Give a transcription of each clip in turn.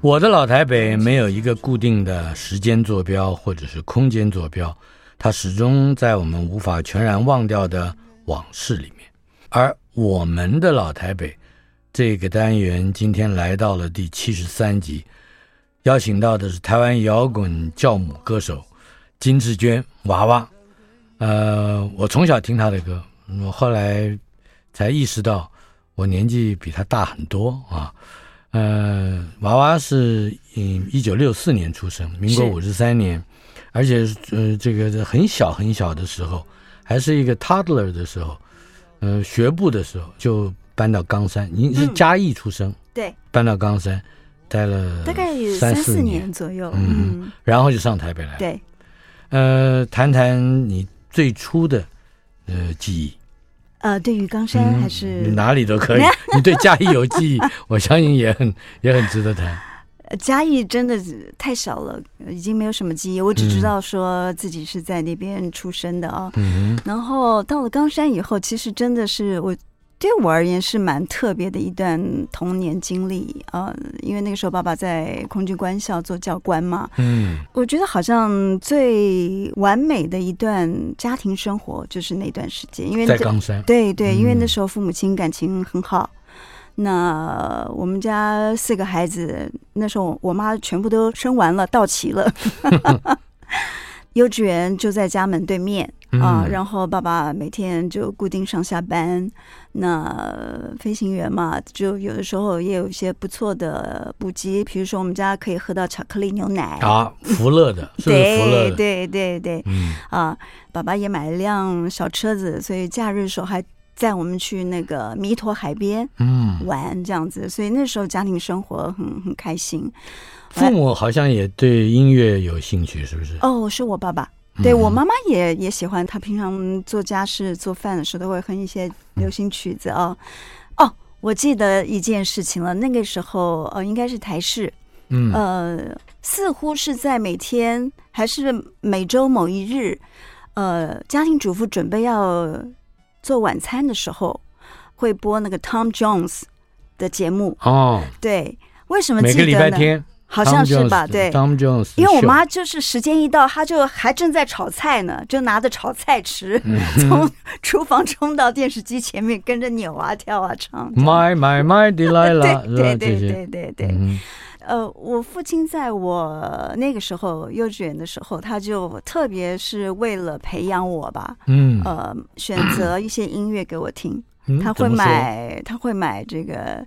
我的老台北没有一个固定的时间坐标或者是空间坐标，它始终在我们无法全然忘掉的往事里面。而我们的老台北这个单元今天来到了第七十三集，邀请到的是台湾摇滚教母歌手金志娟娃娃。呃，我从小听她的歌，我后来才意识到我年纪比她大很多啊。呃，娃娃是嗯一九六四年出生，民国五十三年，而且呃这个很小很小的时候，还是一个 toddler 的时候，呃学步的时候就搬到冈山，您是嘉义出生，嗯、对，搬到冈山待了大概三四年左右，嗯，嗯。然后就上台北来了，对，呃，谈谈你最初的呃记忆。呃，对于冈山还是、嗯、哪里都可以。你对嘉义有记忆，我相信也很也很值得谈。嘉义真的太小了，已经没有什么记忆。我只知道说自己是在那边出生的啊。嗯，然后到了冈山以后，其实真的是我。对我而言是蛮特别的一段童年经历啊，呃，因为那个时候爸爸在空军官校做教官嘛，嗯，我觉得好像最完美的一段家庭生活就是那段时间，因为在冈山，对对，因为那时候父母亲感情很好，嗯，那我们家四个孩子，那时候我妈全部都生完了，到齐了。幼稚园就在家门对面啊，然后爸爸每天就固定上下班。那飞行员嘛，就有的时候也有一些不错的补给，比如说我们家可以喝到巧克力牛奶。啊，福乐的，是福乐的，对对对对，嗯。啊，爸爸也买了辆小车子，所以假日的时候还载我们去那个弥陀海边嗯。玩这样子，所以那时候家庭生活很很开心。父母好像也对音乐有兴趣，是不是？哦，是我爸爸。对，我妈妈也也喜欢，她平常做家事、做饭的时候都会哼一些流行曲子啊。哦，我记得一件事情了，那个时候呃，应该是台视，嗯呃，似乎是在每天还是每周某一日，呃，家庭主妇准备要做晚餐的时候，会播那个 Tom Jones 的节目哦。对，为什么记得呢？每个礼拜天。好像是吧，对，因为我妈就是时间一到，她就还正在炒菜呢，就拿着炒菜匙 从厨房冲到电视机前面，跟着扭啊跳啊唱。My my my Delilah，对对对对对对。呃，我父亲在我那个时候幼稚园的时候，他就特别是为了培养我吧，嗯，呃，选择一些音乐给我听，他会买，他会买这个。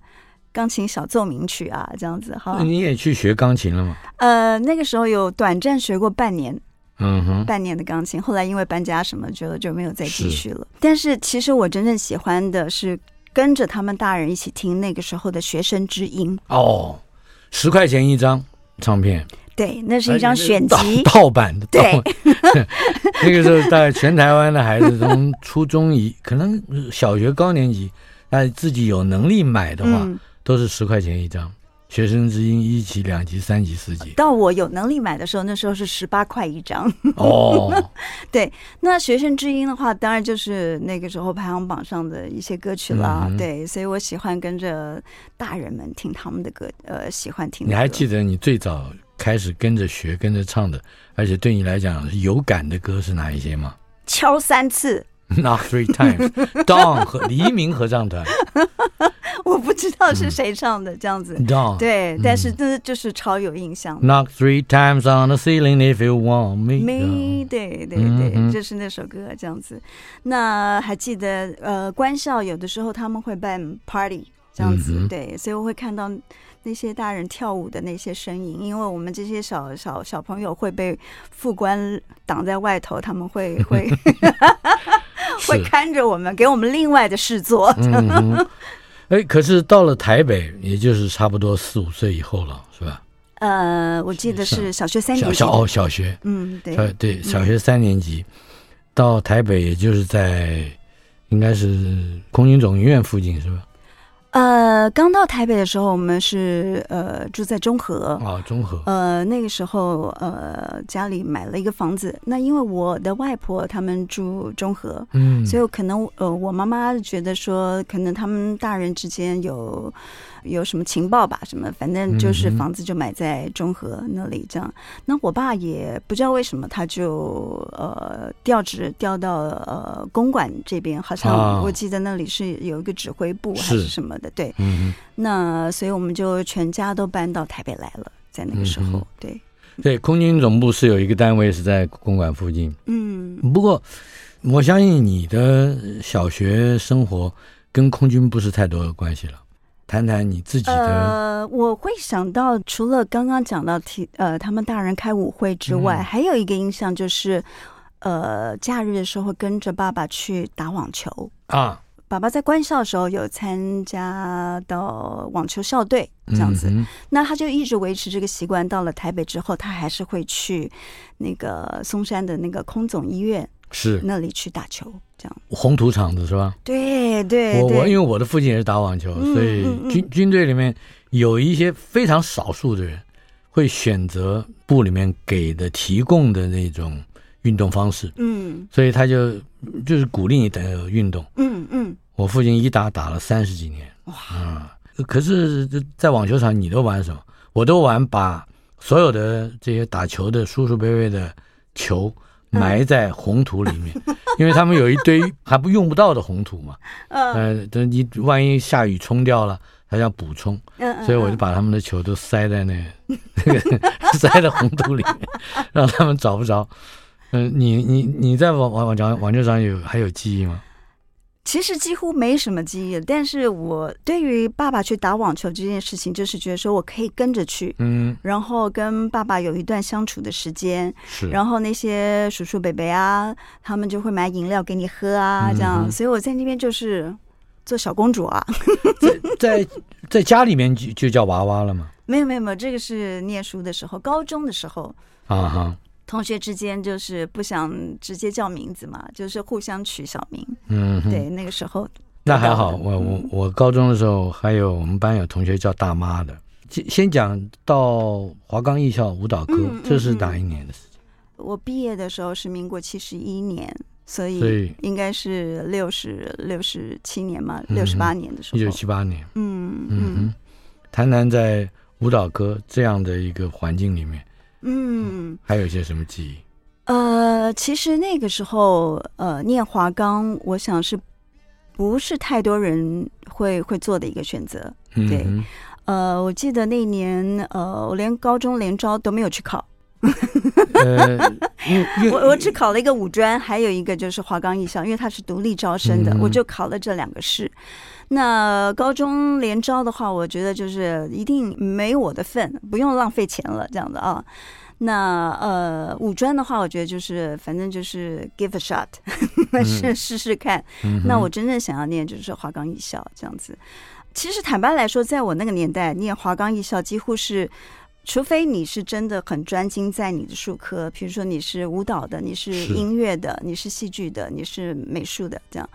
钢琴小奏鸣曲啊，这样子哈。你也去学钢琴了吗？呃，那个时候有短暂学过半年，嗯哼，半年的钢琴。后来因为搬家什么，就就没有再继续了。是。但是其实我真正喜欢的是跟着他们大人一起听那个时候的学生之音。哦，十块钱一张唱片。对，那是一张选集盗盗版的。对，那个时候大概全台湾的孩子从初中一，可能小学高年级，那自己有能力买的话。嗯都是十块钱一张学生之音一级、两级、三级、四级。到我有能力买的时候，那时候是十八块一张。哦，对，那学生之音的话，当然就是那个时候排行榜上的一些歌曲啦。嗯、对，所以我喜欢跟着大人们听他们的歌，呃，喜欢听。你还记得你最早开始跟着学、跟着唱的，而且对你来讲有感的歌是哪一些吗？敲三次。Knock three times. Dawn 和黎明合唱团，我不知道是谁唱的，这样子。对，但是这就是超有印象。Knock three times on the ceiling if you want me. Me，对对对，就是那首歌这样子。那还记得呃，官校有的时候他们会办 party 这样子，对，所以我会看到。那些大人跳舞的那些身影，因为我们这些小小小朋友会被副官挡在外头，他们会会 会看着我们，给我们另外的事做。嗯，哎，可是到了台北，也就是差不多四五岁以后了，是吧？呃，我记得是小学三年级。小哦，小学，嗯，对，对，小学三年级，嗯，到台北，也就是在应该是空军总医院附近，是吧？呃，刚到台北的时候，我们是呃住在中和啊，中和。呃，那个时候呃家里买了一个房子，那因为我的外婆他们住中和，嗯，所以可能呃我妈妈觉得说，可能他们大人之间有。有什么情报吧？什么，反正就是房子就买在中和那里这样。嗯、那我爸也不知道为什么，他就呃调职调到呃公馆这边，好像我记得那里是有一个指挥部还是什么的。对，嗯，那所以我们就全家都搬到台北来了，在那个时候，嗯、对对，空军总部是有一个单位是在公馆附近。嗯，不过我相信你的小学生活跟空军不是太多的关系了。谈谈你自己的。呃，我会想到，除了刚刚讲到提呃，他们大人开舞会之外，嗯、还有一个印象就是，呃，假日的时候会跟着爸爸去打网球啊。爸爸在官校的时候有参加到网球校队这样子，嗯、那他就一直维持这个习惯。到了台北之后，他还是会去那个松山的那个空总医院。是那里去打球，这样红土场子是吧？对对，我我因为我的父亲也是打网球，嗯、所以军军队里面有一些非常少数的人会选择部里面给的提供的那种运动方式，嗯，所以他就就是鼓励你的运动，嗯嗯。我父亲一打打了三十几年，哇、嗯，可是，在网球场你都玩什么？我都玩把所有的这些打球的叔叔伯伯的球。埋在红土里面，因为他们有一堆还不用不到的红土嘛。呃，等你万一下雨冲掉了，还要补充。所以我就把他们的球都塞在那那个 塞在红土里面，让他们找不着。嗯，你你你在网网网球网球场有还有记忆吗？其实几乎没什么记忆，但是我对于爸爸去打网球这件事情，就是觉得说我可以跟着去，嗯，然后跟爸爸有一段相处的时间，是，然后那些叔叔伯伯啊，他们就会买饮料给你喝啊，这样，嗯、所以我在那边就是做小公主啊，在在在家里面就就叫娃娃了吗？没有没有没有，这个是念书的时候，高中的时候。啊哈。同学之间就是不想直接叫名字嘛，就是互相取小名。嗯，对，那个时候那还好。我我我高中的时候还有我们班有同学叫大妈的。先先讲到华冈艺校舞蹈科，嗯嗯嗯，这是哪一年的事情？我毕业的时候是民国七十一年，所以应该是六十六十七年嘛，六十八年的时候。一九七八年。嗯嗯嗯。谈谈在舞蹈科这样的一个环境里面。嗯，还有一些什么记忆？呃，其实那个时候，呃，念华冈，我想是不是太多人会会做的一个选择？对，嗯、呃，我记得那年，呃，我连高中联招都没有去考，呃、我我只考了一个五专，还有一个就是华冈艺校，因为它是独立招生的，嗯、我就考了这两个试。那高中联招的话，我觉得就是一定没我的份，不用浪费钱了，这样的啊。那呃，五专的话，我觉得就是反正就是 give a shot，试试试看。嗯、那我真正想要念就是华冈艺校这样子。其实坦白来说，在我那个年代念华冈艺校，几乎是除非你是真的很专精在你的术科，比如说你是舞蹈的，你是音乐的，是你是戏剧的，你是美术的这样。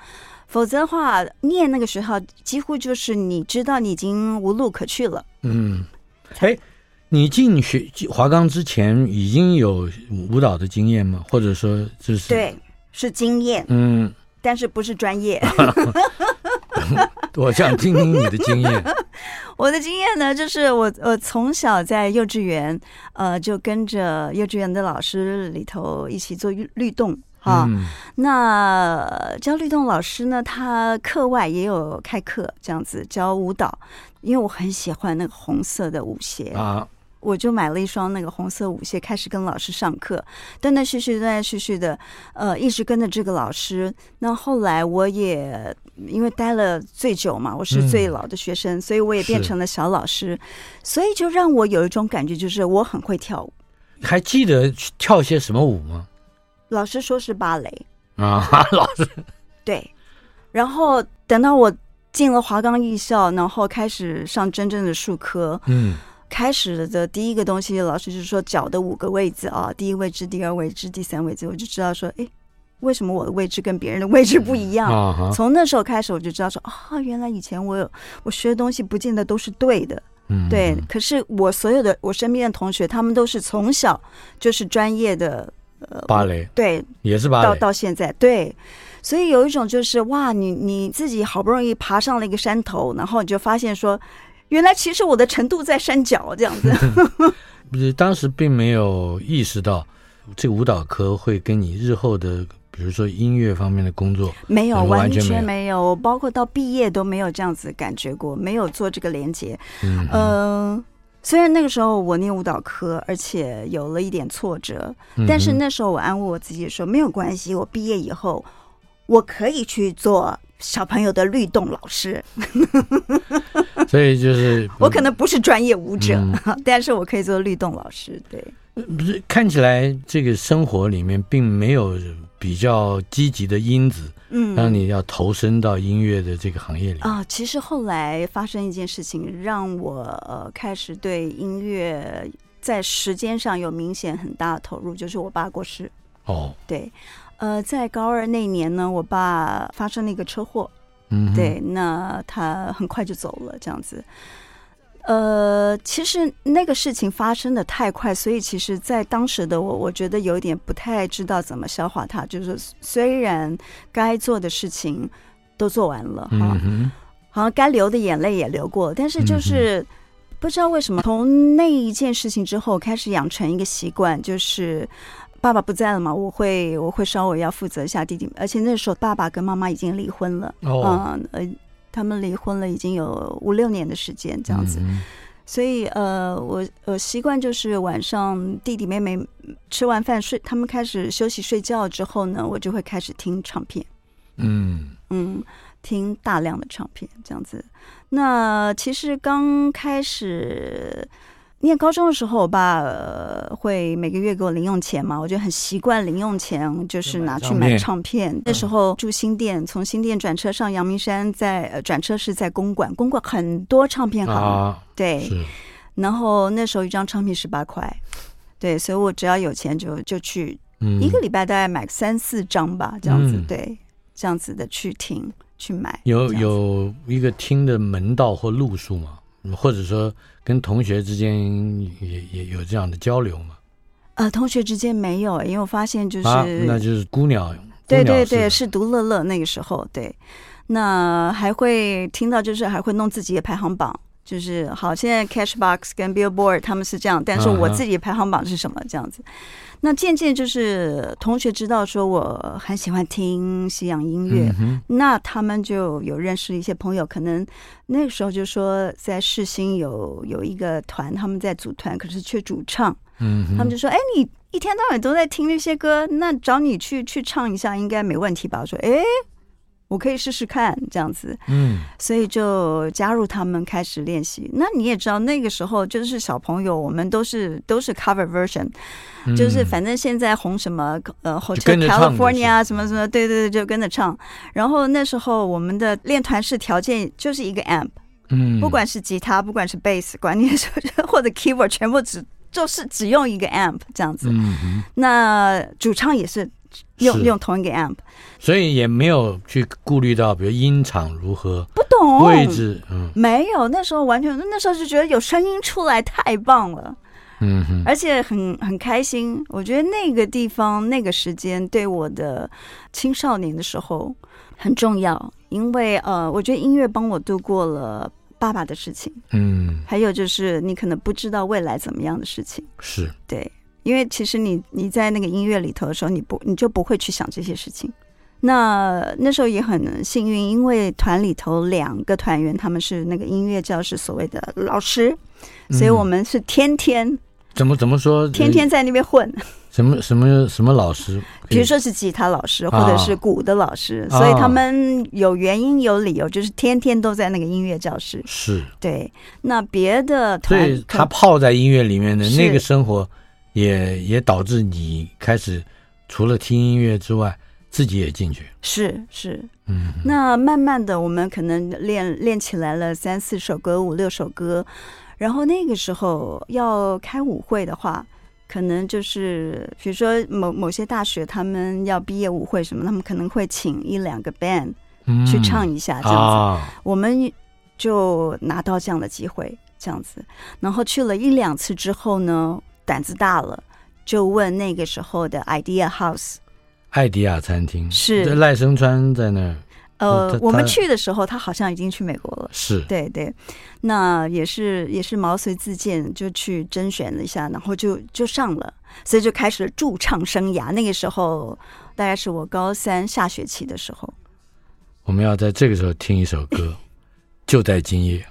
否则的话，念那个学校几乎就是你知道你已经无路可去了。嗯，哎，你进学华冈之前已经有舞蹈的经验吗？或者说，就是对，是经验，嗯，但是不是专业。我想听听你的经验。我的经验呢，就是我我从小在幼稚园，呃，就跟着幼稚园的老师里头一起做律动哈。嗯、那焦律动老师呢，他课外也有开课，这样子教舞蹈，因为我很喜欢那个红色的舞鞋啊。我就买了一双那个红色舞鞋，开始跟老师上课，断断续续、断断续续的，呃，一直跟着这个老师。那后来我也因为待了最久嘛，我是最老的学生，嗯、所以我也变成了小老师，所以就让我有一种感觉，就是我很会跳舞。还记得跳些什么舞吗？老师说是芭蕾啊，老师对。然后等到我进了华冈艺校，然后开始上真正的术科，嗯。开始的第一个东西，老师就是说脚的五个位置啊，第一位置、第二位置、第三位置，我就知道说，哎，为什么我的位置跟别人的位置不一样？嗯、从那时候开始，我就知道说，啊、哦，原来以前我有我学的东西不见得都是对的，嗯，对。可是我所有的我身边的同学，他们都是从小就是专业的呃芭蕾，对，也是芭蕾，到到现在，对。所以有一种就是哇，你你自己好不容易爬上了一个山头，然后你就发现说。原来其实我的程度在山脚这样子，不是当时并没有意识到这个舞蹈科会跟你日后的，比如说音乐方面的工作 没有完全没有，包括到毕业都没有这样子感觉过，没有做这个连接。嗯哼，呃，虽然那个时候我念舞蹈科，而且有了一点挫折，但是那时候我安慰我自己说没有关系，我毕业以后我可以去做。小朋友的律动老师，所以就是 我可能不是专业舞者，嗯、但是我可以做律动老师。对，不是看起来这个生活里面并没有比较积极的因子，嗯，让你要投身到音乐的这个行业里啊。其实后来发生一件事情，让我呃开始对音乐在时间上有明显很大的投入，就是我爸过世。哦，对。呃，在高二那年呢，我爸发生了一个车祸，嗯，对，那他很快就走了，这样子。呃，其实那个事情发生的太快，所以其实，在当时的我，我觉得有点不太知道怎么消化它。就是虽然该做的事情都做完了，哈，嗯，好像该流的眼泪也流过，但是就是不知道为什么，从那一件事情之后，开始养成一个习惯，就是。爸爸不在了嘛，我会我会稍微要负责一下弟弟，而且那时候爸爸跟妈妈已经离婚了，嗯、他们离婚了已经有五六年的时间这样子，嗯、所以呃，我我习惯就是晚上弟弟妹妹吃完饭睡，他们开始休息睡觉之后呢，我就会开始听唱片，嗯嗯，听大量的唱片这样子。那其实刚开始。念高中的时候，我爸、呃、会每个月给我零用钱嘛，我就很习惯零用钱就是拿去买唱片。那时候住新店，从新店转车上阳明山，在呃转车是在公馆，公馆很多唱片行，啊、对。然后那时候一张唱片十八块，对，所以我只要有钱就就去，嗯、一个礼拜大概买三四张吧，这样子，嗯、对，这样子的去听去买。有有一个听的门道或路数吗？或者说跟同学之间也也有这样的交流吗？呃，同学之间没有，因为我发现就是，啊、那就是孤鸟，对对对，是独乐乐那个时候，对，那还会听到就是还会弄自己的排行榜，就是好，现在 Cashbox 跟 Billboard 他们是这样，但是我自己排行榜是什么这样子？啊那渐渐就是同学知道说我很喜欢听西洋音乐，嗯、那他们就有认识一些朋友，可能那个时候就说在世新有有一个团，他们在组团，可是缺主唱，嗯，他们就说：“哎，你一天到晚都在听那些歌，那找你去去唱一下应该没问题吧？”我说：“哎。”我可以试试看这样子，嗯，所以就加入他们开始练习。那你也知道，那个时候就是小朋友，我们都是都是 cover version，嗯，就是反正现在红什么呃，Hotel California 什么什么，对对对，就跟着唱。然后那时候我们的练团式条件就是一个 amp，嗯，不管是吉他，不管是 bass，管你是或者 keyboard，全部只就是只用一个 amp 这样子。那主唱也是。用用同一个 amp，所以也没有去顾虑到，比如音场如何，不懂。位置，嗯，没有，那时候完全，那时候就觉得有声音出来太棒了，嗯哼，而且很很开心。我觉得那个地方那个时间对我的青少年的时候很重要，因为呃，我觉得音乐帮我度过了爸爸的事情，嗯，还有就是你可能不知道未来怎么样的事情，是。对。因为其实你你在那个音乐里头的时候，你不你就不会去想这些事情。那那时候也很幸运，因为团里头两个团员他们是那个音乐教室所谓的老师，所以我们是天天、嗯、怎么怎么说，天天在那边混。什么什么什么老师？比如说是吉他老师或者是鼓的老师，啊、所以他们有原因有理由，就是天天都在那个音乐教室。是对。那别的团，对他泡在音乐里面的那个生活。也也导致你开始除了听音乐之外，自己也进去。是是，嗯。那慢慢的，我们可能练练起来了三四首歌、五六首歌，然后那个时候要开舞会的话，可能就是比如说某某些大学他们要毕业舞会什么，他们可能会请一两个 band 去唱一下这样子，嗯啊、我们就拿到这样的机会，这样子，然后去了一两次之后呢。胆子大了，就问那个时候的 Idea House，爱迪亚餐厅是赖声川在那儿。呃，我们去的时候，他好像已经去美国了。是，对对，那也是也是毛遂自荐，就去甄选了一下，然后就就上了，所以就开始了驻唱生涯。那个时候大概是我高三下学期的时候。我们要在这个时候听一首歌，就在今夜。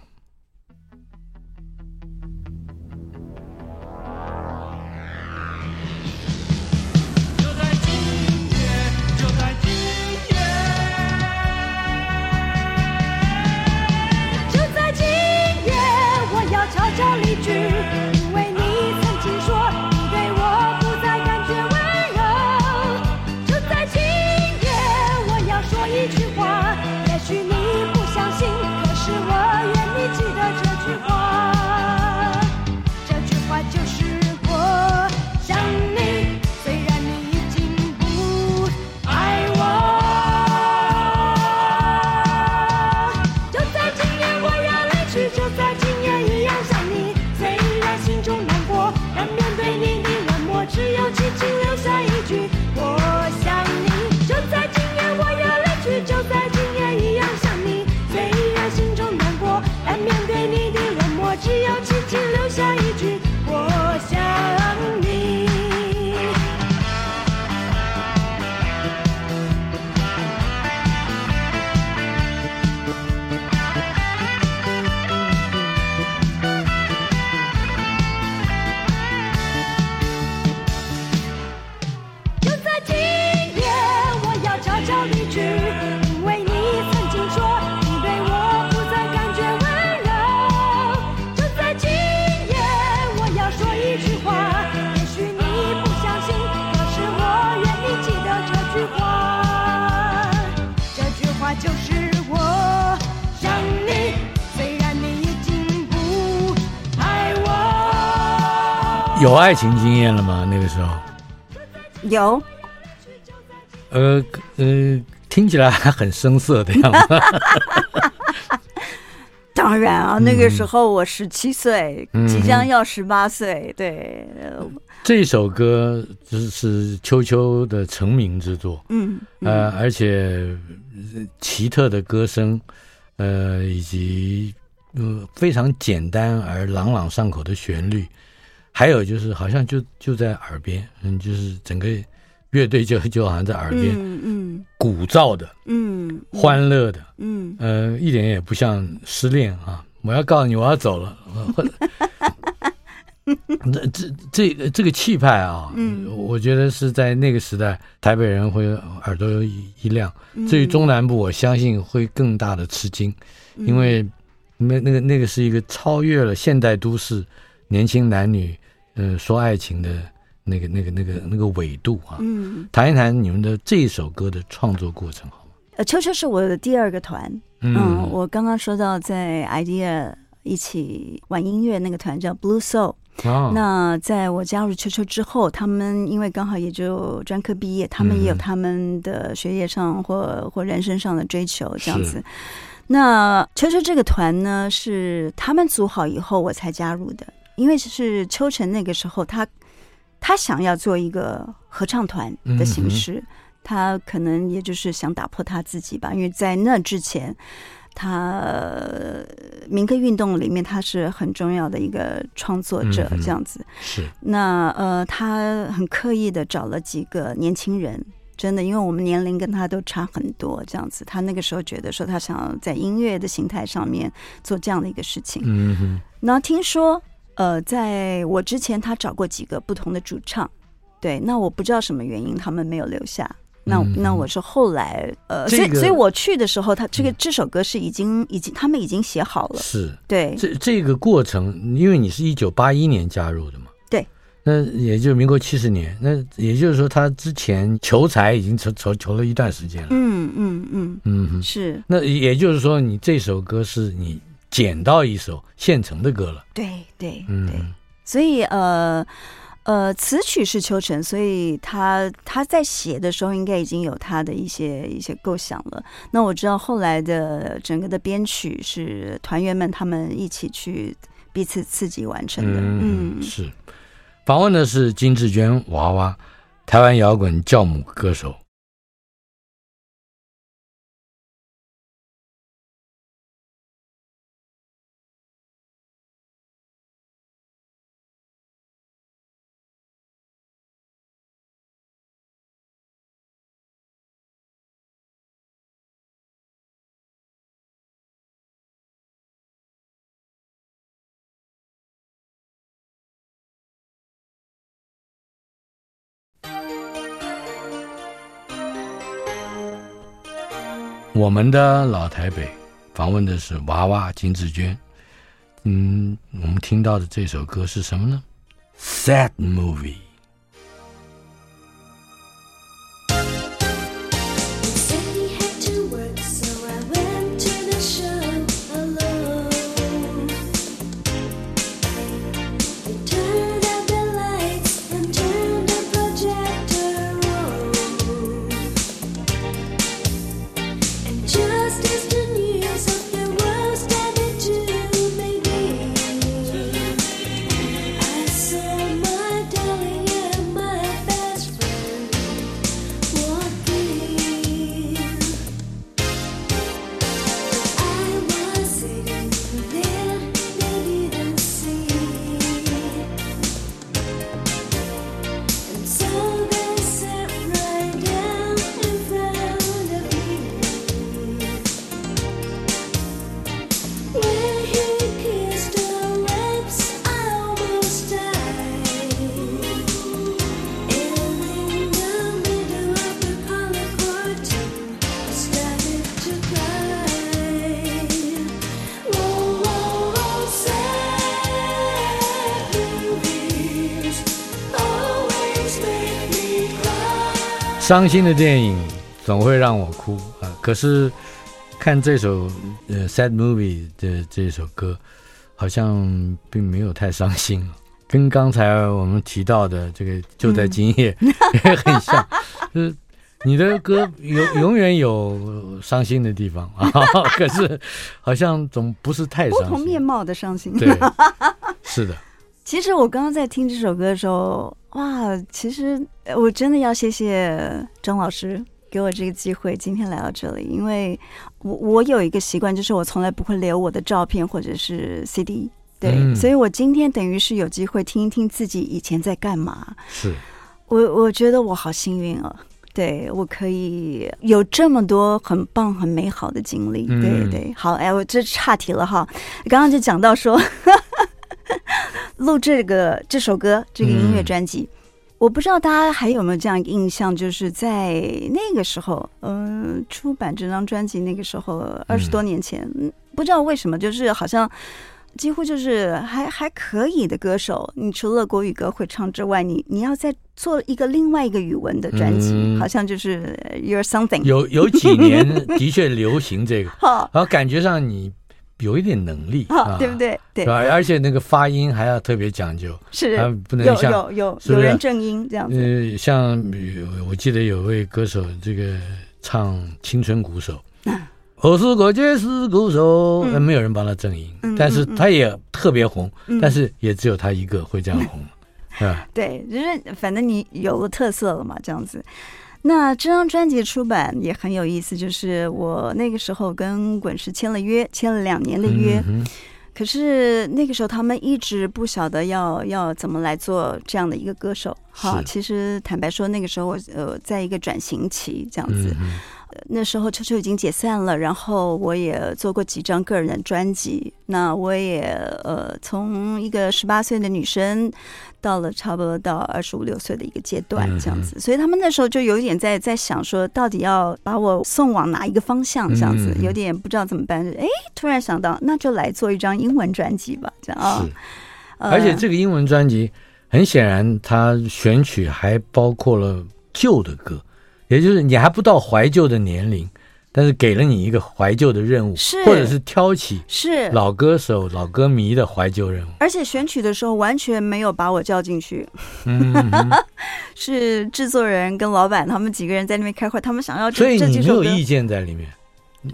爱情经验了吗？那个时候有，呃呃，听起来还很生涩的样子。当然啊，那个时候我十七岁，嗯、即将要十八岁。对，这首歌就是秋秋的成名之作。嗯，嗯呃，而且奇特的歌声，呃，以及呃非常简单而朗朗上口的旋律。还有就是，好像就就在耳边，嗯，就是整个乐队就 就好像在耳边，嗯嗯，鼓噪的，嗯，欢乐的，嗯，呃，一点也不像失恋啊！我要告诉你，我要走了。这这这这个气派啊，嗯，我觉得是在那个时代，台北人会耳朵一亮。至于中南部，我相信会更大的吃惊，因为那那个那个是一个超越了现代都市年轻男女。嗯，说爱情的那个、那个、那个、那个纬度啊，嗯，谈一谈你们的这一首歌的创作过程好吗？呃，秋秋是我的第二个团，嗯，嗯，我刚刚说到在 idea 一起玩音乐那个团叫 Blue Soul，哦，那在我加入秋秋之后，他们因为刚好也就专科毕业，他们也有他们的学业上或或人生上的追求这样子。那秋秋这个团呢，是他们组好以后我才加入的，因为是秋晨那个时候他他想要做一个合唱团的形式，嗯、他可能也就是想打破他自己吧，因为在那之前。他民歌运动里面，他是很重要的一个创作者，这样子。嗯、是。那呃，他很刻意的找了几个年轻人，真的，因为我们年龄跟他都差很多，这样子。他那个时候觉得说，他想要在音乐的形态上面做这样的一个事情。嗯哼。然后听说，呃，在我之前，他找过几个不同的主唱，对。那我不知道什么原因，他们没有留下。那那我是后来呃，这个、所以所以我去的时候，他这个这首歌是已经已经他们已经写好了。是，对。这这个过程，因为你是一九八一年加入的嘛，对。那也就是民国七十年，那也就是说，他之前求财已经求求求了一段时间了。嗯嗯嗯嗯，是。那也就是说，你这首歌是你捡到一首现成的歌了。对对嗯对。所以呃。呃，词曲是秋晨，所以他他在写的时候应该已经有他的一些一些构想了。那我知道后来的整个的编曲是团员们他们一起去彼此刺激完成的。嗯，嗯是。访问的是金志娟娃娃，台湾摇滚教母歌手。我们的老台北访问的是娃娃金志娟。嗯，我们听到的这首歌是什么呢？Sad Movie。伤心的电影总会让我哭啊！可是看这首呃《Sad Movie》的这首歌，好像并没有太伤心，跟刚才我们提到的这个就在今夜 也很像。就是你的歌永永远有伤心的地方啊，可是好像总不是太伤心。不同面貌的伤心。对，是的。其实我刚刚在听这首歌的时候，哇，其实我真的要谢谢张老师给我这个机会，今天来到这里，因为我我有一个习惯，就是我从来不会留我的照片或者是 CD，对，嗯、所以我今天等于是有机会听一听自己以前在干嘛。是，我我觉得我好幸运哦，对我可以有这么多很棒、很美好的经历，嗯、对对。好，哎，我这岔题了哈，刚刚就讲到说。录这个这首歌，这个音乐专辑，嗯、我不知道大家还有没有这样一个印象，就是在那个时候，嗯、呃，出版这张专辑那个时候，二十多年前，嗯、不知道为什么，就是好像几乎就是还还可以的歌手，你除了国语歌会唱之外，你你要再做一个另外一个语文的专辑，嗯、好像就是 You're Something。有有几年 的确流行这个，好。然后感觉上你。有一点能力啊，对不对？对，而且那个发音还要特别讲究，是，不能像有有有有人正音这样子。呃，像我记得有位歌手，这个唱青春鼓手，我是国爵士鼓手，没有人帮他正音，但是他也特别红，但是也只有他一个会这样红。啊，对，就是反正你有了特色了嘛，这样子。那这张专辑出版也很有意思，就是我那个时候跟滚石签了约，签了两年的约。嗯、可是那个时候他们一直不晓得要要怎么来做这样的一个歌手。哈，其实坦白说，那个时候我呃在一个转型期这样子。嗯那时候秋秋已经解散了，然后我也做过几张个人的专辑。那我也呃，从一个十八岁的女生，到了差不多到二十五六岁的一个阶段，这样子。嗯、所以他们那时候就有一点在在想说，到底要把我送往哪一个方向？这样子，有点不知道怎么办。哎，突然想到，那就来做一张英文专辑吧，这样啊。是而且这个英文专辑，很显然，它选曲还包括了旧的歌。也就是你还不到怀旧的年龄，但是给了你一个怀旧的任务，是或者是挑起是老歌手、老歌迷的怀旧任务。而且选曲的时候完全没有把我叫进去，是制作人跟老板他们几个人在那边开会，他们想要这所以你没有意见在里面，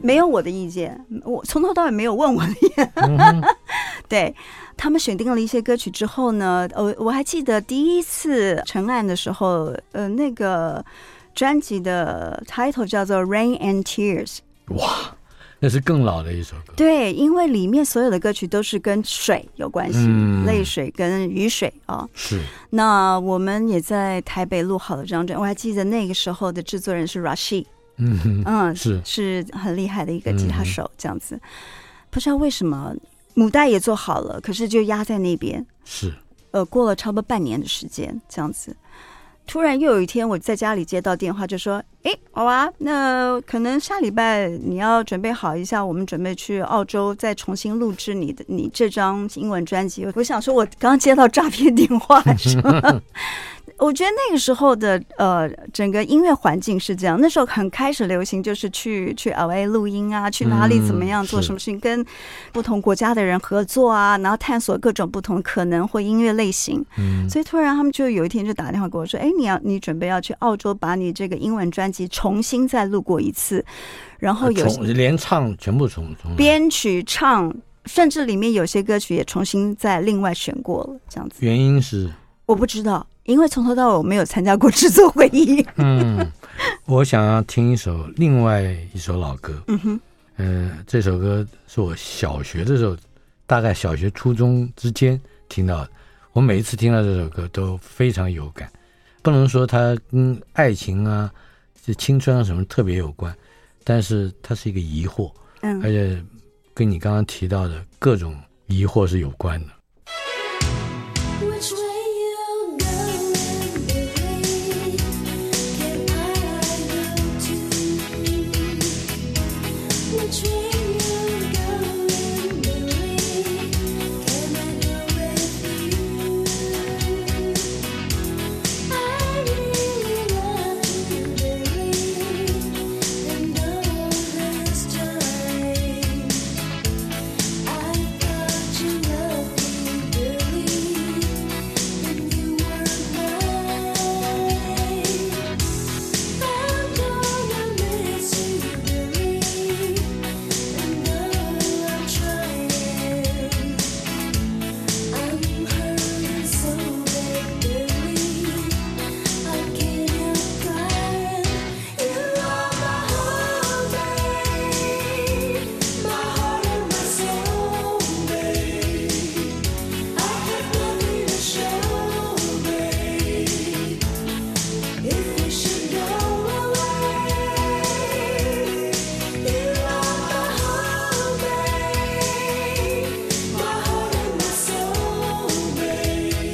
没有我的意见，我从头到尾没有问我的意见。嗯、对他们选定了一些歌曲之后呢，我我还记得第一次成案的时候，呃，那个。专辑的 title 叫做《Rain and Tears》。哇，那是更老的一首歌。对，因为里面所有的歌曲都是跟水有关系，嗯、泪水跟雨水啊。哦、是。那我们也在台北录好了这张专辑，我还记得那个时候的制作人是 Rashid。嗯哼嗯，是是很厉害的一个吉他手，这样子。嗯、不知道为什么母带也做好了，可是就压在那边。是。呃，过了差不多半年的时间，这样子。突然又有一天，我在家里接到电话，就说：“哎，娃娃，那可能下礼拜你要准备好一下，我们准备去澳洲再重新录制你的你这张英文专辑。”我想说，我刚接到诈骗电话是吗？我觉得那个时候的呃，整个音乐环境是这样。那时候很开始流行，就是去去 LA 录音啊，去哪里怎么样做什么事情，跟不同国家的人合作啊，然后探索各种不同可能或音乐类型。嗯，所以突然他们就有一天就打电话给我说：“哎，你要你准备要去澳洲，把你这个英文专辑重新再录过一次，然后有连唱全部重重编曲唱，甚至里面有些歌曲也重新再另外选过了，这样子。原因是我不知道。”因为从头到尾我没有参加过制作会议。嗯，我想要听一首另外一首老歌。嗯哼，呃，这首歌是我小学的时候，大概小学初中之间听到的。我每一次听到这首歌都非常有感，不能说它跟爱情啊、这青春啊什么特别有关，但是它是一个疑惑。嗯，而且跟你刚刚提到的各种疑惑是有关的。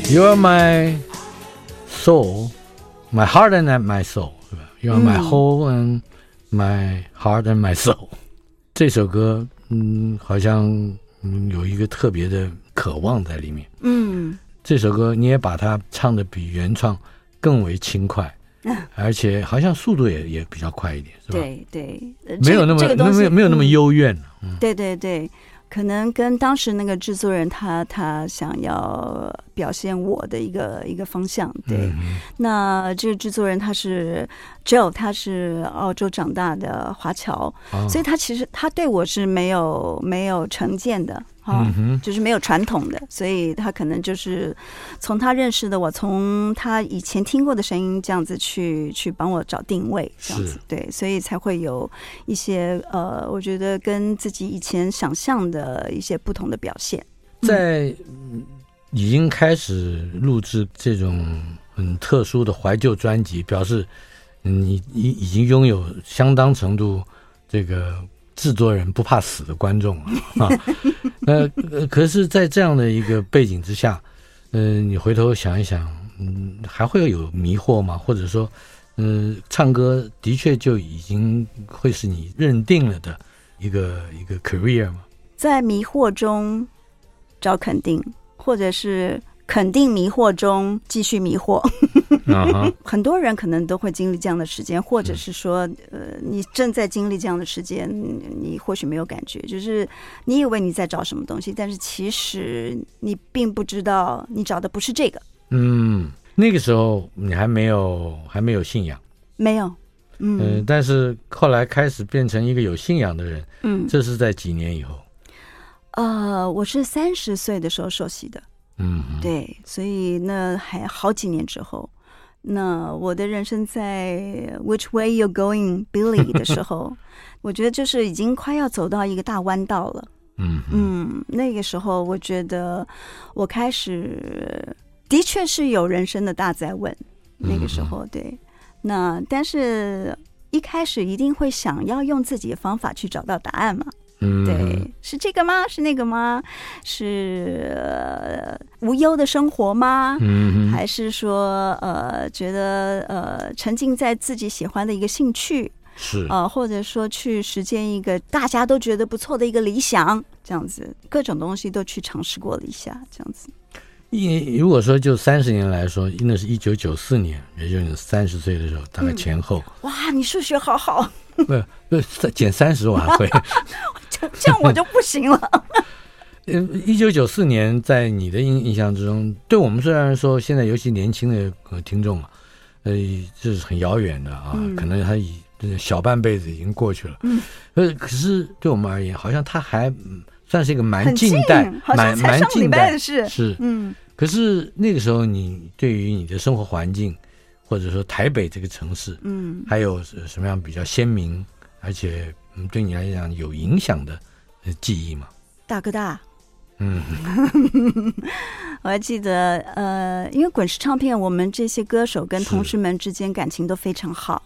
You are my soul, my heart and my soul，？You are my whole and my heart and my soul。这首歌，嗯，好像嗯有一个特别的渴望在里面。嗯，这首歌你也把它唱的比原创更为轻快，而且好像速度也也比较快一点，是吧？对对，没有那么没有没有那么幽怨。对对对。可能跟当时那个制作人他他想要表现我的一个一个方向，对。嗯、那这个制作人他是 Joe，他是澳洲长大的华侨，哦、所以他其实他对我是没有没有成见的。啊，嗯、哼就是没有传统的，所以他可能就是从他认识的我，从他以前听过的声音这样子去去帮我找定位，这样子对，所以才会有一些呃，我觉得跟自己以前想象的一些不同的表现。在已经开始录制这种很特殊的怀旧专辑，表示你已已经拥有相当程度这个。制作人不怕死的观众啊，那可是，在这样的一个背景之下，嗯、你回头想一想，嗯，还会有迷惑吗？或者说，嗯、唱歌的确就已经会是你认定了的一个一个 career 吗？在迷惑中找肯定，或者是。肯定迷惑中继续迷惑，很多人可能都会经历这样的时间，或者是说，呃，你正在经历这样的时间，你或许没有感觉，就是你以为你在找什么东西，但是其实你并不知道你找的不是这个。嗯，那个时候你还没有还没有信仰，没有，嗯、呃，但是后来开始变成一个有信仰的人，嗯，这是在几年以后？呃，我是三十岁的时候受洗的。嗯，对，所以那还好几年之后，那我的人生在 Which way you're going, Billy 的时候，我觉得就是已经快要走到一个大弯道了。嗯嗯，那个时候我觉得我开始的确是有人生的大灾问。那个时候，对，那但是一开始一定会想要用自己的方法去找到答案嘛。嗯，对，是这个吗？是那个吗？是、呃、无忧的生活吗？嗯，还是说呃，觉得呃，沉浸在自己喜欢的一个兴趣是啊、呃，或者说去实践一个大家都觉得不错的一个理想，这样子，各种东西都去尝试过了一下，这样子。一如果说就三十年来说，那是一九九四年，也就是三十岁的时候，大概前后。嗯、哇，你数学好好。不不，减三十我还会。这样我就不行了。嗯，一九九四年，在你的印印象之中，对我们虽然说现在尤其年轻的听众啊，呃，这是很遥远的啊，嗯、可能他已小半辈子已经过去了。嗯，呃，可是对我们而言，好像他还算是一个蛮近代、蛮蛮近代的事。是，嗯。可是那个时候，你对于你的生活环境，或者说台北这个城市，嗯，还有什么样比较鲜明，而且。对你来讲有影响的记忆吗？大哥大，嗯，我还记得，呃，因为滚石唱片，我们这些歌手跟同事们之间感情都非常好。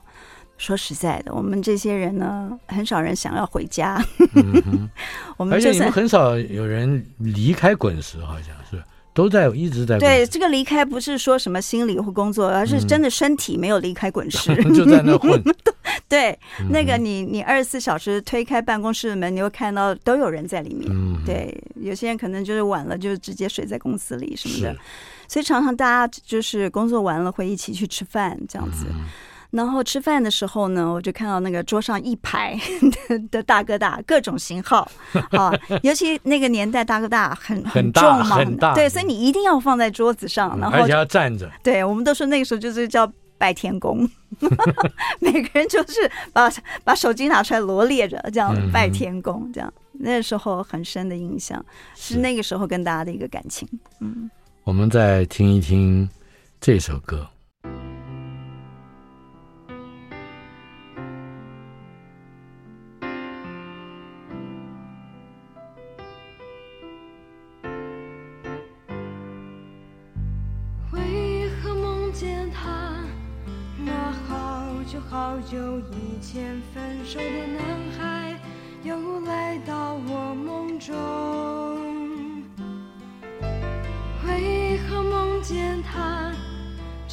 说实在的，我们这些人呢，很少人想要回家。嗯、我们就而且你们很少有人离开滚石，好像是。都在一直在对这个离开不是说什么心理或工作，而是真的身体没有离开滚石，嗯、就在那混。对，那个你你二十四小时推开办公室的门，你会看到都有人在里面。嗯、对，有些人可能就是晚了就直接睡在公司里什么的，所以常常大家就是工作完了会一起去吃饭这样子。嗯然后吃饭的时候呢，我就看到那个桌上一排 的，的大哥大，各种型号啊，尤其那个年代大哥大很很重嘛，很大，对，所以你一定要放在桌子上，然后而且要站着。对，我们都说那个时候就是叫拜天公，每个人就是把把手机拿出来罗列着，这样拜天公，这样。那时候很深的印象是那个时候跟大家的一个感情。嗯，我们再听一听这首歌。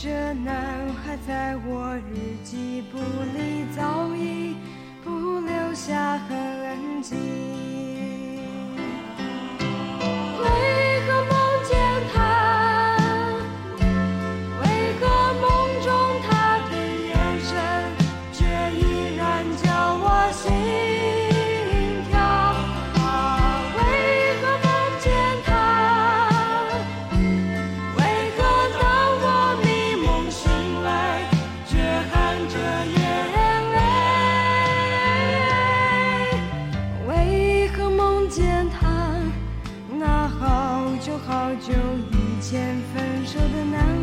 这男孩在我日记簿里早已不留下痕迹。好久以前分手的那。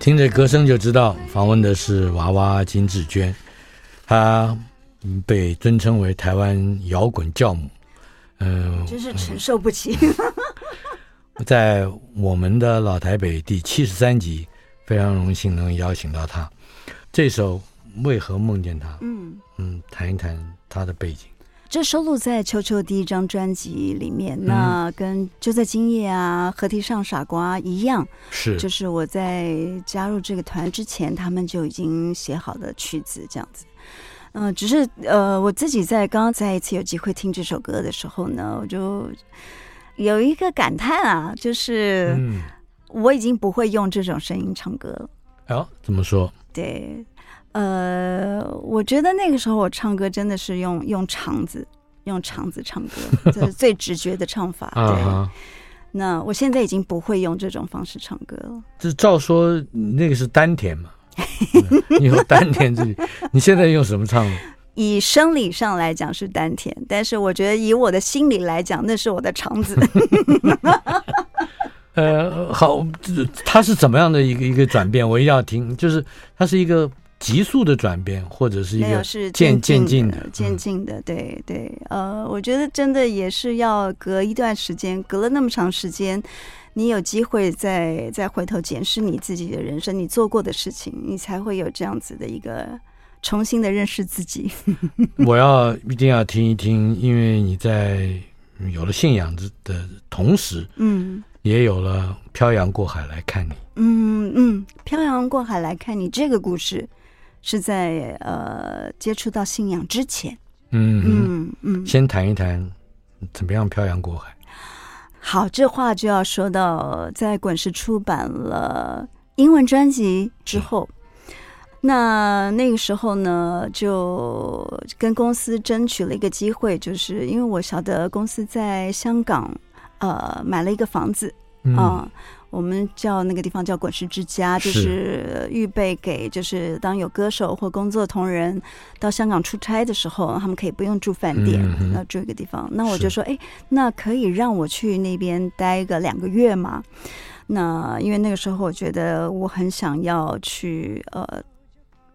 听着歌声就知道，访问的是娃娃金志娟，她被尊称为台湾摇滚教母。嗯、呃，真是承受不起。在我们的老台北第七十三集，非常荣幸能邀请到她。这首为何梦见他？嗯嗯，谈一谈他的背景。这收录在《秋秋》第一张专辑里面，那跟《就在今夜》啊，《河堤上傻瓜》一样，是就是我在加入这个团之前，他们就已经写好的曲子，这样子。嗯、呃，只是呃，我自己在刚刚再一次有机会听这首歌的时候呢，我就有一个感叹啊，就是我已经不会用这种声音唱歌了。哦，怎么说？对。呃，我觉得那个时候我唱歌真的是用用肠子，用肠子唱歌，这是最直觉的唱法。对，那我现在已经不会用这种方式唱歌了。这照说那个是丹田嘛？你有丹田自己，你现在用什么唱？以生理上来讲是丹田，但是我觉得以我的心理来讲，那是我的肠子。呃，好，它是怎么样的一个一个转变？我一定要听，就是它是一个。急速的转变，或者是一个渐渐进的、渐进的，对对。呃，我觉得真的也是要隔一段时间，隔了那么长时间，你有机会再再回头检视你自己的人生，你做过的事情，你才会有这样子的一个重新的认识自己。我要一定要听一听，因为你在有了信仰的同时，嗯，也有了漂洋过海来看你。嗯嗯，漂洋过海来看你这个故事。是在呃接触到信仰之前，嗯嗯嗯，先谈一谈怎么样漂洋过海。好，这话就要说到在滚石出版了英文专辑之后，是那那个时候呢，就跟公司争取了一个机会，就是因为我晓得公司在香港呃买了一个房子啊。嗯呃我们叫那个地方叫滚石之家，就是预备给就是当有歌手或工作同仁到香港出差的时候，他们可以不用住饭店，那住一个地方。那我就说，哎，那可以让我去那边待个两个月吗？那因为那个时候我觉得我很想要去呃。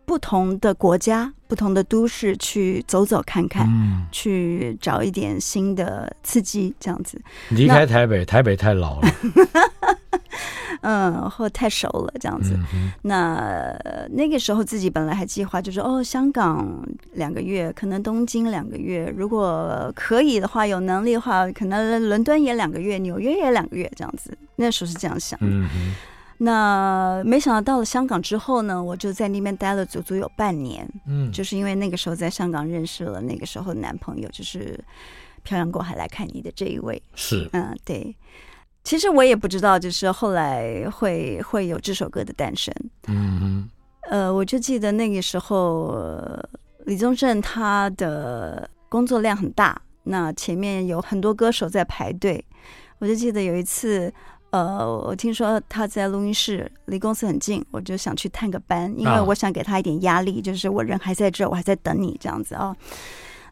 不同的国家、不同的都市去走走看看，嗯、去找一点新的刺激，这样子。离开台北，台北太老了，嗯，或太熟了，这样子。嗯、那那个时候自己本来还计划，就是哦，香港两个月，可能东京两个月，如果可以的话，有能力的话，可能伦敦也两个月，纽约也两个月，这样子。那时候是这样想的。嗯那没想到到了香港之后呢，我就在那边待了足足有半年。嗯，就是因为那个时候在香港认识了那个时候的男朋友，就是漂洋过海来看你的这一位。是，嗯，对。其实我也不知道，就是后来会会有这首歌的诞生。嗯哼。呃，我就记得那个时候，李宗盛他的工作量很大，那前面有很多歌手在排队。我就记得有一次。呃，我听说他在录音室，离公司很近，我就想去探个班，因为我想给他一点压力，就是我人还在这儿，我还在等你这样子啊、哦。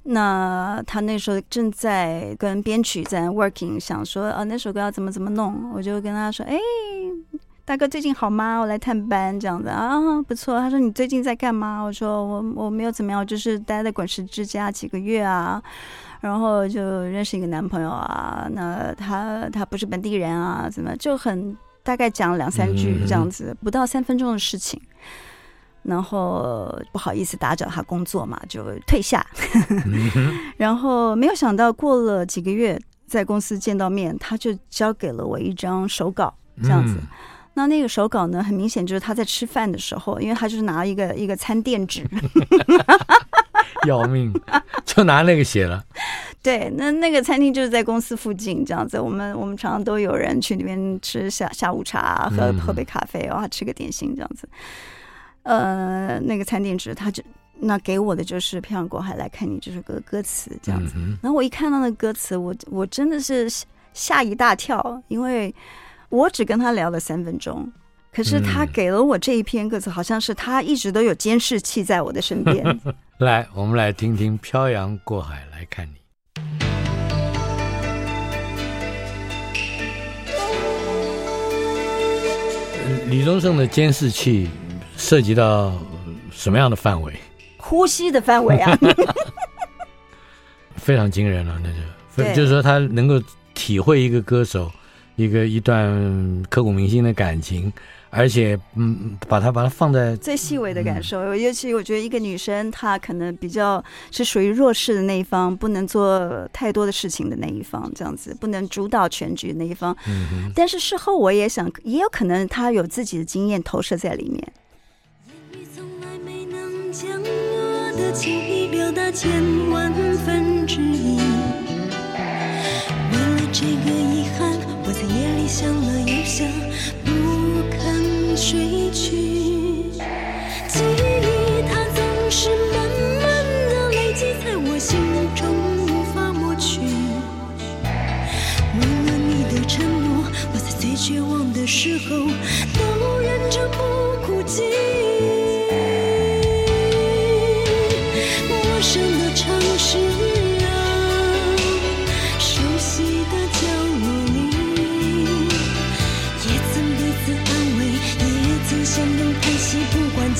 那他那时候正在跟编曲在 working，想说啊，那首歌要怎么怎么弄，我就跟他说，哎，大哥最近好吗？我来探班这样子啊，不错。他说你最近在干嘛？我说我我没有怎么样，我就是待在滚石之家几个月啊。然后就认识一个男朋友啊，那他他不是本地人啊，怎么就很大概讲两三句这样子，嗯、不到三分钟的事情，然后不好意思打搅他工作嘛，就退下。嗯、然后没有想到过了几个月，在公司见到面，他就交给了我一张手稿，这样子。嗯那那个手稿呢，很明显就是他在吃饭的时候，因为他就是拿一个一个餐垫纸，要命，就拿那个写了。对，那那个餐厅就是在公司附近，这样子。我们我们常常都有人去那边吃下下午茶，喝喝杯咖啡，然后吃个点心，这样子。呃，那个餐垫纸，他就那给我的就是《漂洋过海来看你》这首歌歌词，这样子。然后我一看到那歌词，我我真的是吓一大跳，因为。我只跟他聊了三分钟，可是他给了我这一篇歌词，好像是他一直都有监视器在我的身边。来，我们来听听《漂洋过海来看你》。李宗盛的监视器涉及到什么样的范围？呼吸的范围啊，非常惊人了，那就，就是说他能够体会一个歌手。一个一段刻骨铭心的感情，而且嗯，把它把它放在最细微的感受，嗯、尤其我觉得一个女生她可能比较是属于弱势的那一方，不能做太多的事情的那一方，这样子不能主导全局的那一方。嗯哼。但是事后我也想，也有可能她有自己的经验投射在里面。从来没能将我的情意表达千万分之一，为了这个遗憾，我在夜里。想了又想，不肯睡去。记忆它总是慢慢的累积在我心中，无法抹去。为了你的承诺，我在最绝望的时候都忍着不哭泣。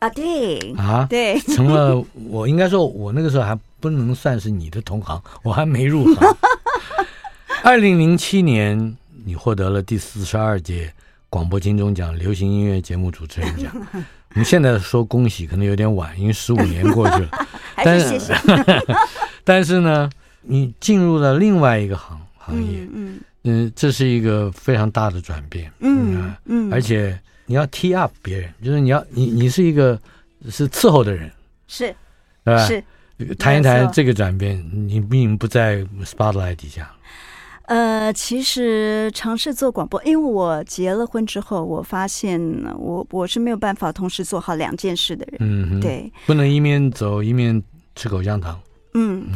啊？对啊，对，成了我应该说，我那个时候还不能算是你的同行，我还没入行。二零零七年，你获得了第四十二届广播金钟奖流行音乐节目主持人奖。我们现在说恭喜可能有点晚，因为十五年过去了。但是谢谢。但是呢，你进入了另外一个行行业，嗯嗯，这是一个非常大的转变，嗯嗯，而且你要 tee up 别人，就是你要你你是一个是伺候的人，是，对吧？是，谈一谈这个转变，你并不在 spotlight 底下。呃，其实尝试做广播，因为我结了婚之后，我发现我我是没有办法同时做好两件事的人。嗯，对，不能一面走一面吃口香糖。嗯，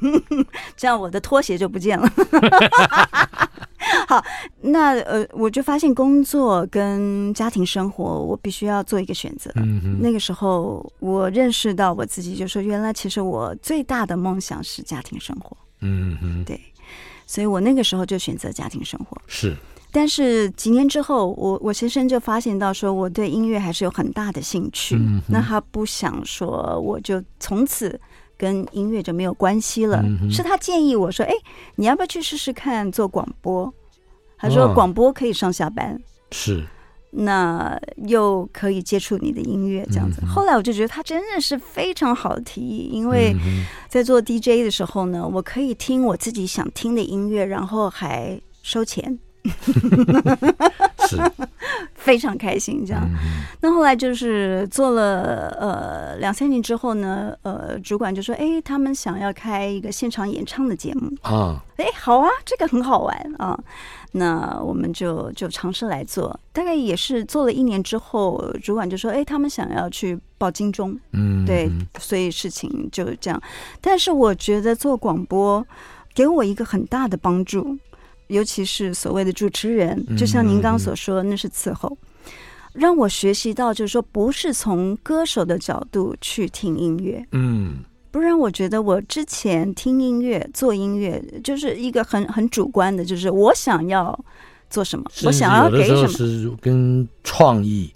这样我的拖鞋就不见了。好，那呃，我就发现工作跟家庭生活，我必须要做一个选择。嗯哼，那个时候我认识到我自己，就说原来其实我最大的梦想是家庭生活。嗯哼，对。所以我那个时候就选择家庭生活。是，但是几年之后，我我先生就发现到说，我对音乐还是有很大的兴趣。嗯、那他不想说，我就从此跟音乐就没有关系了。嗯、是他建议我说：“哎，你要不要去试试看做广播？”他说：“广播可以上下班。哦”是。那又可以接触你的音乐，这样子。后来我就觉得他真的是非常好的提议，因为在做 DJ 的时候呢，我可以听我自己想听的音乐，然后还收钱，是 非常开心。这样。那后来就是做了呃两三年之后呢，呃，主管就说：“哎，他们想要开一个现场演唱的节目啊，哎，好啊，这个很好玩啊。”那我们就就尝试来做，大概也是做了一年之后，主管就说：“哎，他们想要去报金钟。”嗯，对，所以事情就这样。但是我觉得做广播给我一个很大的帮助，尤其是所谓的主持人，就像您刚刚所说，那是伺候，让我学习到，就是说不是从歌手的角度去听音乐。嗯。不然，我觉得我之前听音乐、做音乐，就是一个很很主观的，就是我想要做什么，我想要给什么，是跟创意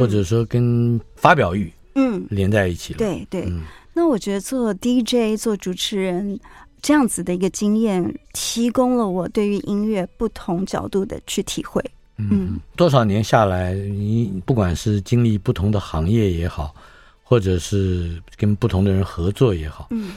或者说跟发表欲嗯连在一起了。对对。嗯那我觉得做 DJ 做主持人这样子的一个经验，提供了我对于音乐不同角度的去体会。嗯，多少年下来，你不管是经历不同的行业也好，或者是跟不同的人合作也好，嗯，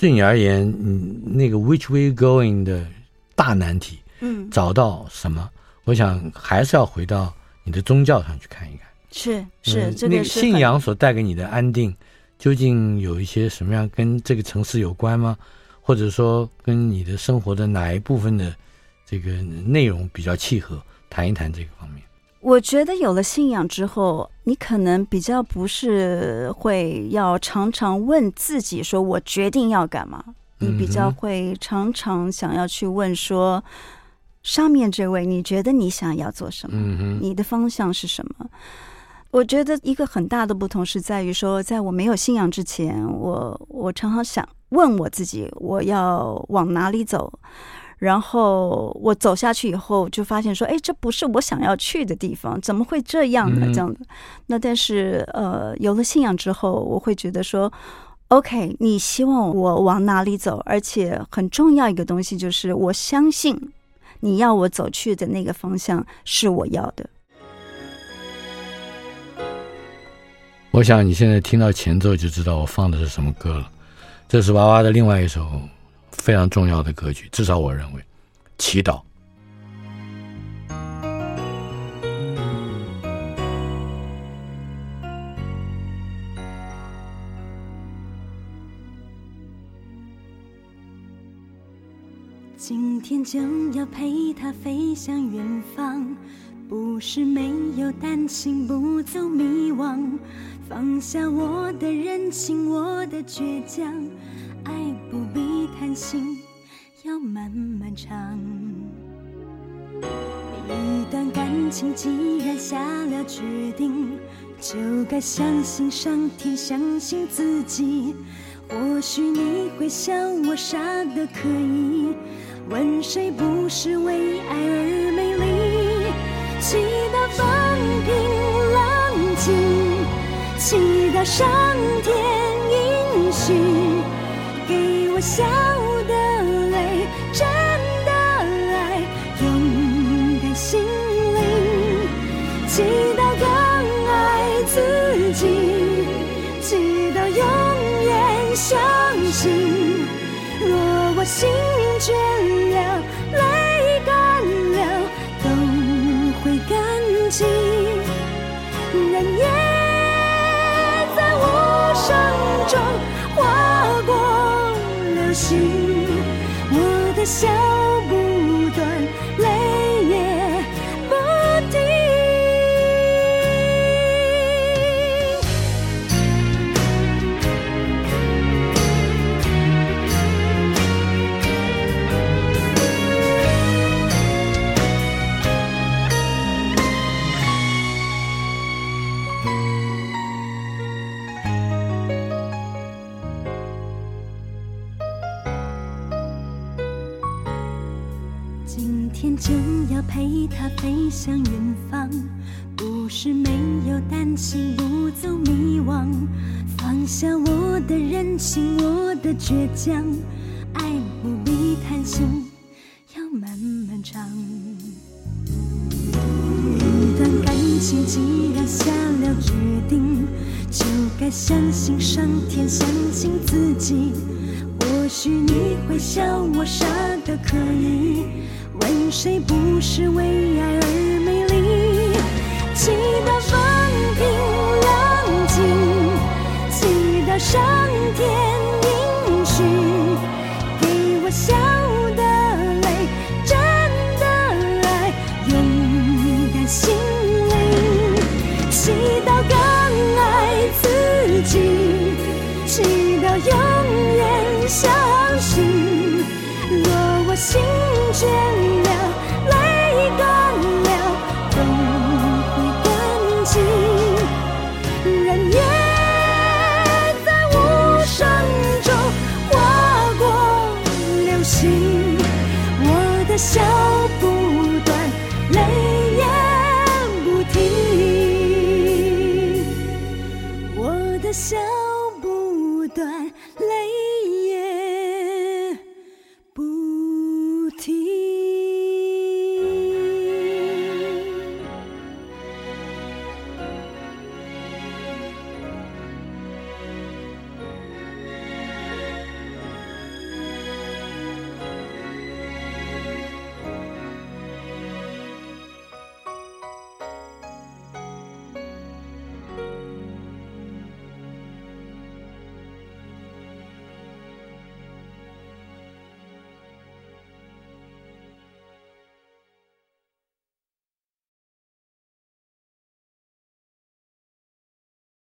对你而言，嗯，那个 which way going 的大难题，嗯，找到什么？我想还是要回到你的宗教上去看一看。是是，嗯、这个那个信仰所带给你的安定。究竟有一些什么样跟这个城市有关吗？或者说跟你的生活的哪一部分的这个内容比较契合？谈一谈这个方面。我觉得有了信仰之后，你可能比较不是会要常常问自己说“我决定要干嘛”，你比较会常常想要去问说：“上面这位，你觉得你想要做什么？嗯，你的方向是什么？”我觉得一个很大的不同是在于说，在我没有信仰之前，我我常常想问我自己，我要往哪里走？然后我走下去以后，就发现说，哎，这不是我想要去的地方，怎么会这样呢？这样子。那但是呃，有了信仰之后，我会觉得说，OK，你希望我往哪里走？而且很重要一个东西就是，我相信你要我走去的那个方向是我要的。我想你现在听到前奏就知道我放的是什么歌了，这是娃娃的另外一首非常重要的歌曲，至少我认为，《祈祷》。今天就要陪他飞向远方，不是没有担心，不走迷惘。放下我的任性，我的倔强，爱不必贪心，要慢慢长。一段感情既然下了决定，就该相信上天，相信自己。或许你会笑我傻得可以，问谁不是为爱而美丽？祈祷风平浪静。祈祷上天允许，给我笑笑飞向远方，不是没有担心，不走迷惘，放下我的任性，我的倔强，爱不必贪心，要慢慢长。一段感情既然下了决定，就该相信上天，相信自己。或许你会笑我傻得可以。问谁不是为爱而美丽？